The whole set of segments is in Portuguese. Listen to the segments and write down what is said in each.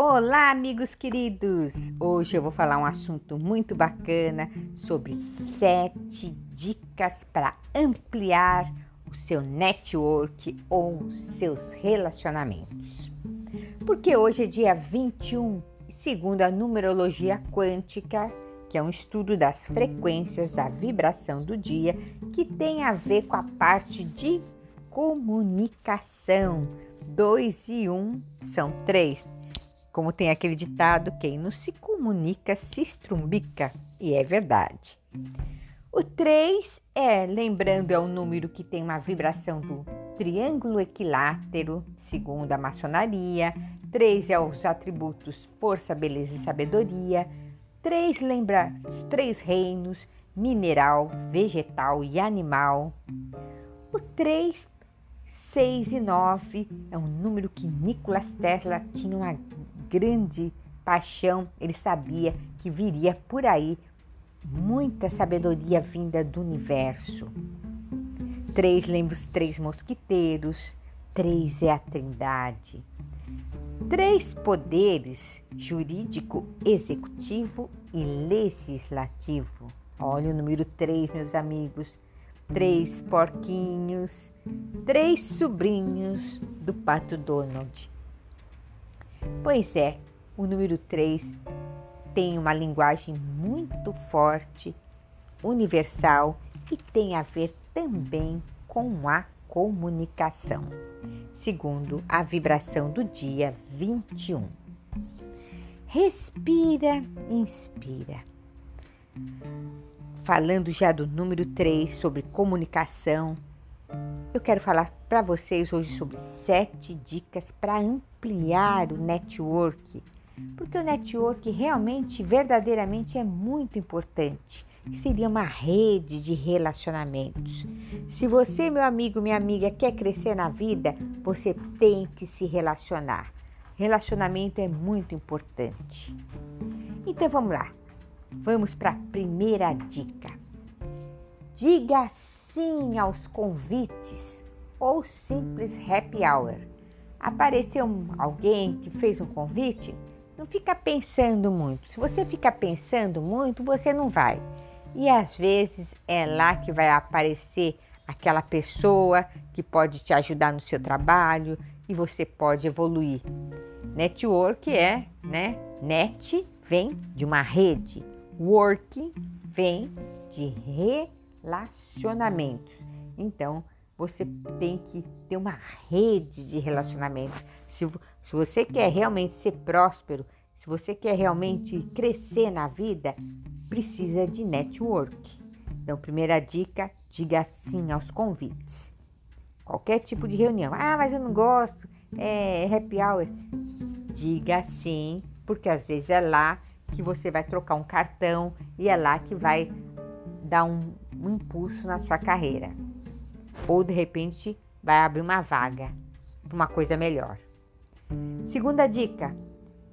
Olá, amigos queridos! Hoje eu vou falar um assunto muito bacana sobre sete dicas para ampliar o seu network ou seus relacionamentos. Porque hoje é dia 21, segundo a numerologia quântica, que é um estudo das frequências da vibração do dia, que tem a ver com a parte de comunicação. Dois e um são três como tem aquele ditado, quem não se comunica se estrumbica, e é verdade. O 3 é, lembrando, é um número que tem uma vibração do triângulo equilátero, segundo a maçonaria. 3 é os atributos força, beleza e sabedoria. 3 lembra os três reinos, mineral, vegetal e animal. O 3, 6 e 9 é um número que Nikola Tesla tinha uma grande paixão, ele sabia que viria por aí muita sabedoria vinda do universo. Três lembra os três mosquiteiros, três é a trindade. Três poderes jurídico, executivo e legislativo. Olha o número três, meus amigos. Três porquinhos, três sobrinhos do Pato Donald. Pois é, o número 3 tem uma linguagem muito forte, universal e tem a ver também com a comunicação, segundo a vibração do dia 21. Respira, inspira. Falando já do número 3 sobre comunicação, eu quero falar para vocês hoje sobre sete dicas para o network, porque o network realmente, verdadeiramente é muito importante. Seria uma rede de relacionamentos. Se você, meu amigo, minha amiga, quer crescer na vida, você tem que se relacionar. Relacionamento é muito importante. Então vamos lá. Vamos para a primeira dica. Diga sim aos convites ou simples happy hour. Apareceu alguém que fez um convite? Não fica pensando muito. Se você fica pensando muito, você não vai. E às vezes é lá que vai aparecer aquela pessoa que pode te ajudar no seu trabalho e você pode evoluir. Network é, né? Net vem de uma rede, work vem de relacionamentos. Então, você tem que ter uma rede de relacionamentos. Se, se você quer realmente ser próspero, se você quer realmente crescer na vida, precisa de network. Então, primeira dica: diga sim aos convites. Qualquer tipo de reunião. Ah, mas eu não gosto. É happy hour. Diga sim, porque às vezes é lá que você vai trocar um cartão e é lá que vai dar um, um impulso na sua carreira. Ou de repente vai abrir uma vaga para uma coisa melhor. Segunda dica: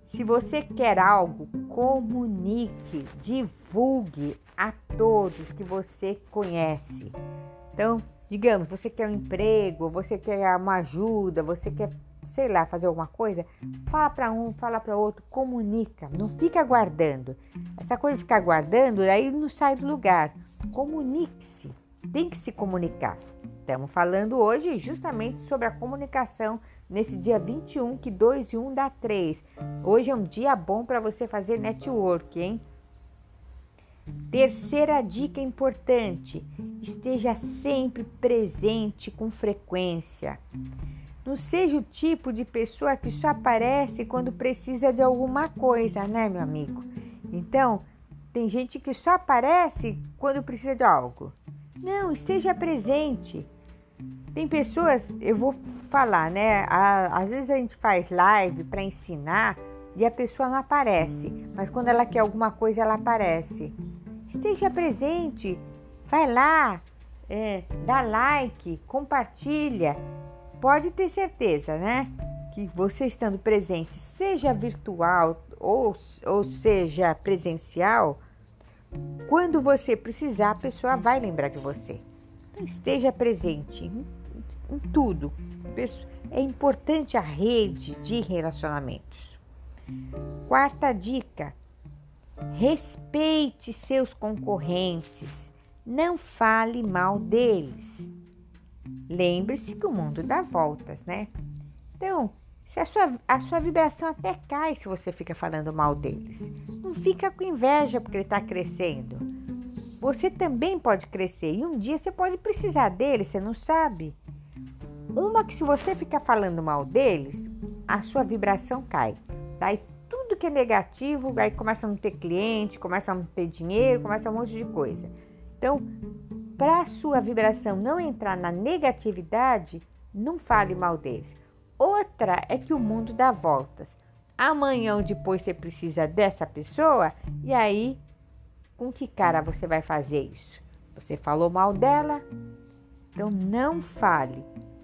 se você quer algo, comunique, divulgue a todos que você conhece. Então, digamos, você quer um emprego, você quer uma ajuda, você quer, sei lá, fazer alguma coisa, fala para um, fala para outro, comunica, não fica aguardando. Essa coisa de ficar aguardando, aí não sai do lugar. Comunique-se, tem que se comunicar. Estamos falando hoje justamente sobre a comunicação nesse dia 21, que 2 e 1 dá 3. Hoje é um dia bom para você fazer network, hein? Terceira dica importante: esteja sempre presente com frequência. Não seja o tipo de pessoa que só aparece quando precisa de alguma coisa, né, meu amigo? Então, tem gente que só aparece quando precisa de algo. Não, esteja presente. Tem pessoas, eu vou falar, né? Às vezes a gente faz live para ensinar e a pessoa não aparece, mas quando ela quer alguma coisa, ela aparece. Esteja presente, vai lá, é, dá like, compartilha. Pode ter certeza, né? Que você estando presente, seja virtual ou, ou seja presencial, quando você precisar, a pessoa vai lembrar de você. Então, esteja presente em, em tudo. É importante a rede de relacionamentos. Quarta dica: respeite seus concorrentes, não fale mal deles. Lembre-se que o mundo dá voltas, né? Então, se a sua, a sua vibração até cai se você fica falando mal deles. Não fica com inveja porque ele está crescendo. Você também pode crescer e um dia você pode precisar deles, você não sabe. Uma que se você ficar falando mal deles, a sua vibração cai. Daí tudo que é negativo, aí começa a não ter cliente, começa a não ter dinheiro, começa um monte de coisa. Então, para a sua vibração não entrar na negatividade, não fale mal deles. Outra é que o mundo dá voltas. Amanhã ou depois você precisa dessa pessoa e aí com que cara você vai fazer isso? Você falou mal dela? Então não fale.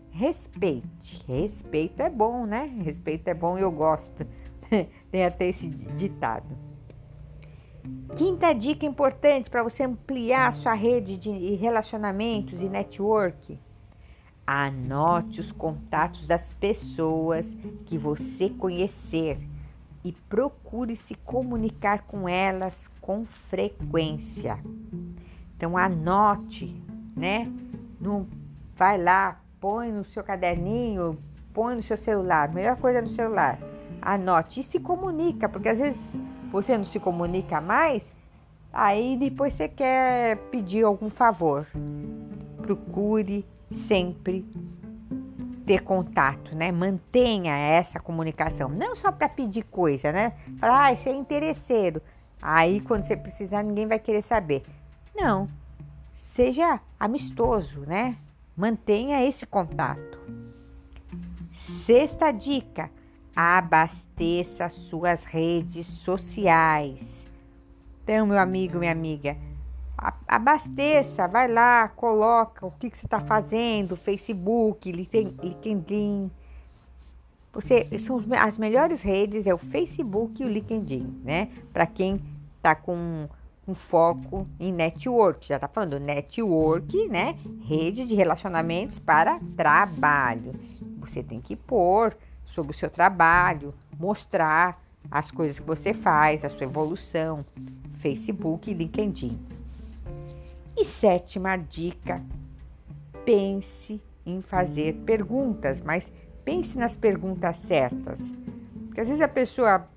Respeite. Respeito é bom, né? Respeito é bom e eu gosto. Tem até esse ditado. Quinta dica importante para você ampliar sua rede de relacionamentos e network Anote os contatos das pessoas que você conhecer e procure se comunicar com elas com frequência. Então anote, né? No, vai lá, põe no seu caderninho, põe no seu celular. Melhor coisa no celular. Anote e se comunica, porque às vezes você não se comunica mais, aí depois você quer pedir algum favor. Procure sempre ter contato, né? Mantenha essa comunicação, não só para pedir coisa, né? Falar, ah, você é interesseiro. Aí quando você precisar, ninguém vai querer saber. Não. Seja amistoso, né? Mantenha esse contato. Sexta dica: abasteça suas redes sociais. Então, meu amigo, minha amiga, abasteça, vai lá, coloca o que, que você está fazendo, Facebook, LinkedIn. Você, são as melhores redes, é o Facebook e o LinkedIn, né? Para quem está com um foco em network, já está falando network, né? Rede de relacionamentos para trabalho. Você tem que pôr sobre o seu trabalho, mostrar as coisas que você faz, a sua evolução, Facebook e LinkedIn. E sétima dica: pense em fazer perguntas, mas pense nas perguntas certas. Porque às vezes a pessoa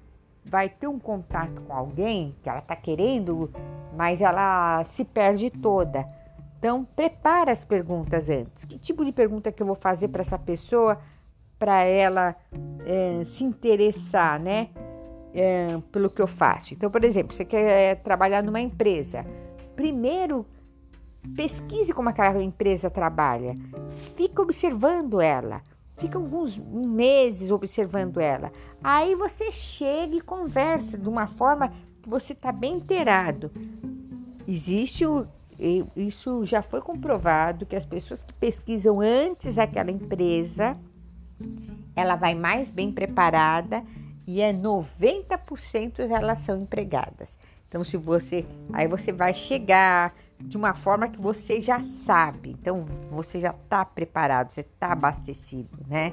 vai ter um contato com alguém que ela está querendo, mas ela se perde toda. Então, prepara as perguntas antes. Que tipo de pergunta que eu vou fazer para essa pessoa para ela é, se interessar, né? É, pelo que eu faço. Então, por exemplo, você quer é, trabalhar numa empresa. Primeiro, Pesquise como aquela empresa trabalha. Fica observando ela. Fica alguns meses observando ela. Aí você chega e conversa de uma forma que você está bem inteirado. Existe o, isso já foi comprovado que as pessoas que pesquisam antes aquela empresa, ela vai mais bem preparada e é 90% elas são empregadas. Então, se você aí você vai chegar, de uma forma que você já sabe. Então você já está preparado, você está abastecido, né?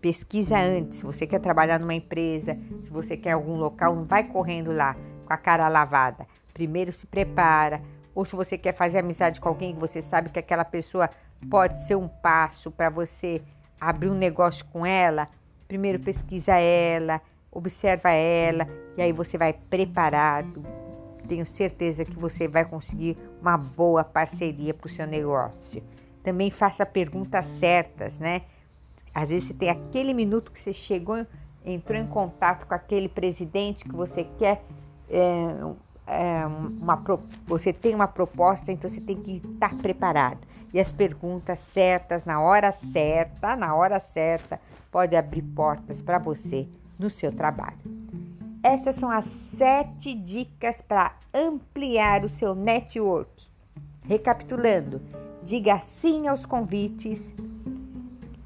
Pesquisa antes. Se você quer trabalhar numa empresa, se você quer algum local, não vai correndo lá com a cara lavada. Primeiro se prepara. Ou se você quer fazer amizade com alguém que você sabe que aquela pessoa pode ser um passo para você abrir um negócio com ela, primeiro pesquisa ela, observa ela e aí você vai preparado, tenho certeza que você vai conseguir uma boa parceria para o seu negócio. Também faça perguntas certas, né? Às vezes você tem aquele minuto que você chegou, entrou em contato com aquele presidente que você quer, é, é, uma, você tem uma proposta, então você tem que estar preparado. E as perguntas certas, na hora certa, na hora certa, pode abrir portas para você no seu trabalho. Essas são as sete dicas para ampliar o seu network. Recapitulando, diga sim aos convites.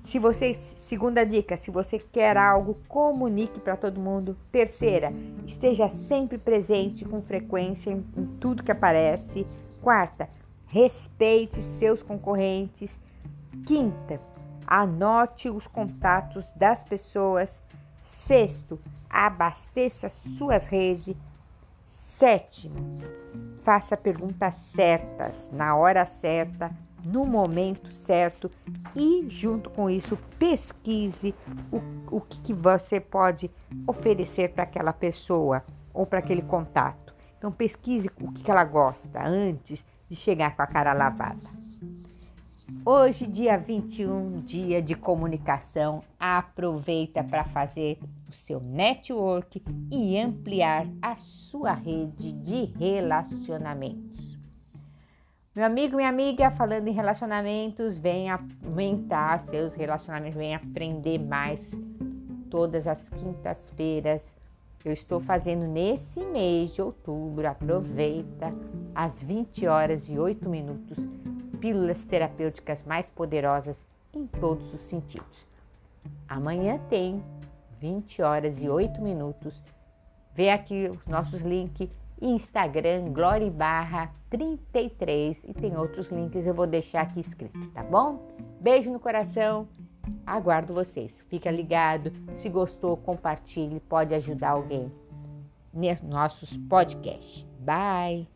Se você, segunda dica, se você quer algo, comunique para todo mundo. Terceira, esteja sempre presente com frequência em, em tudo que aparece. Quarta, respeite seus concorrentes. Quinta, anote os contatos das pessoas Sexto, abasteça suas redes. Sétimo, faça perguntas certas, na hora certa, no momento certo e, junto com isso, pesquise o, o que, que você pode oferecer para aquela pessoa ou para aquele contato. Então, pesquise o que, que ela gosta antes de chegar com a cara lavada. Hoje, dia 21, dia de comunicação, aproveita para fazer o seu network e ampliar a sua rede de relacionamentos. Meu amigo, minha amiga, falando em relacionamentos, vem aumentar seus relacionamentos, vem aprender mais todas as quintas-feiras. Eu estou fazendo nesse mês de outubro, aproveita, às 20 horas e 8 minutos pílulas terapêuticas mais poderosas em todos os sentidos. Amanhã tem 20 horas e 8 minutos. Vê aqui os nossos links Instagram Glória Barra 33 e tem outros links eu vou deixar aqui escrito, tá bom? Beijo no coração. Aguardo vocês. Fica ligado. Se gostou, compartilhe. Pode ajudar alguém. Nos nossos podcasts. Bye.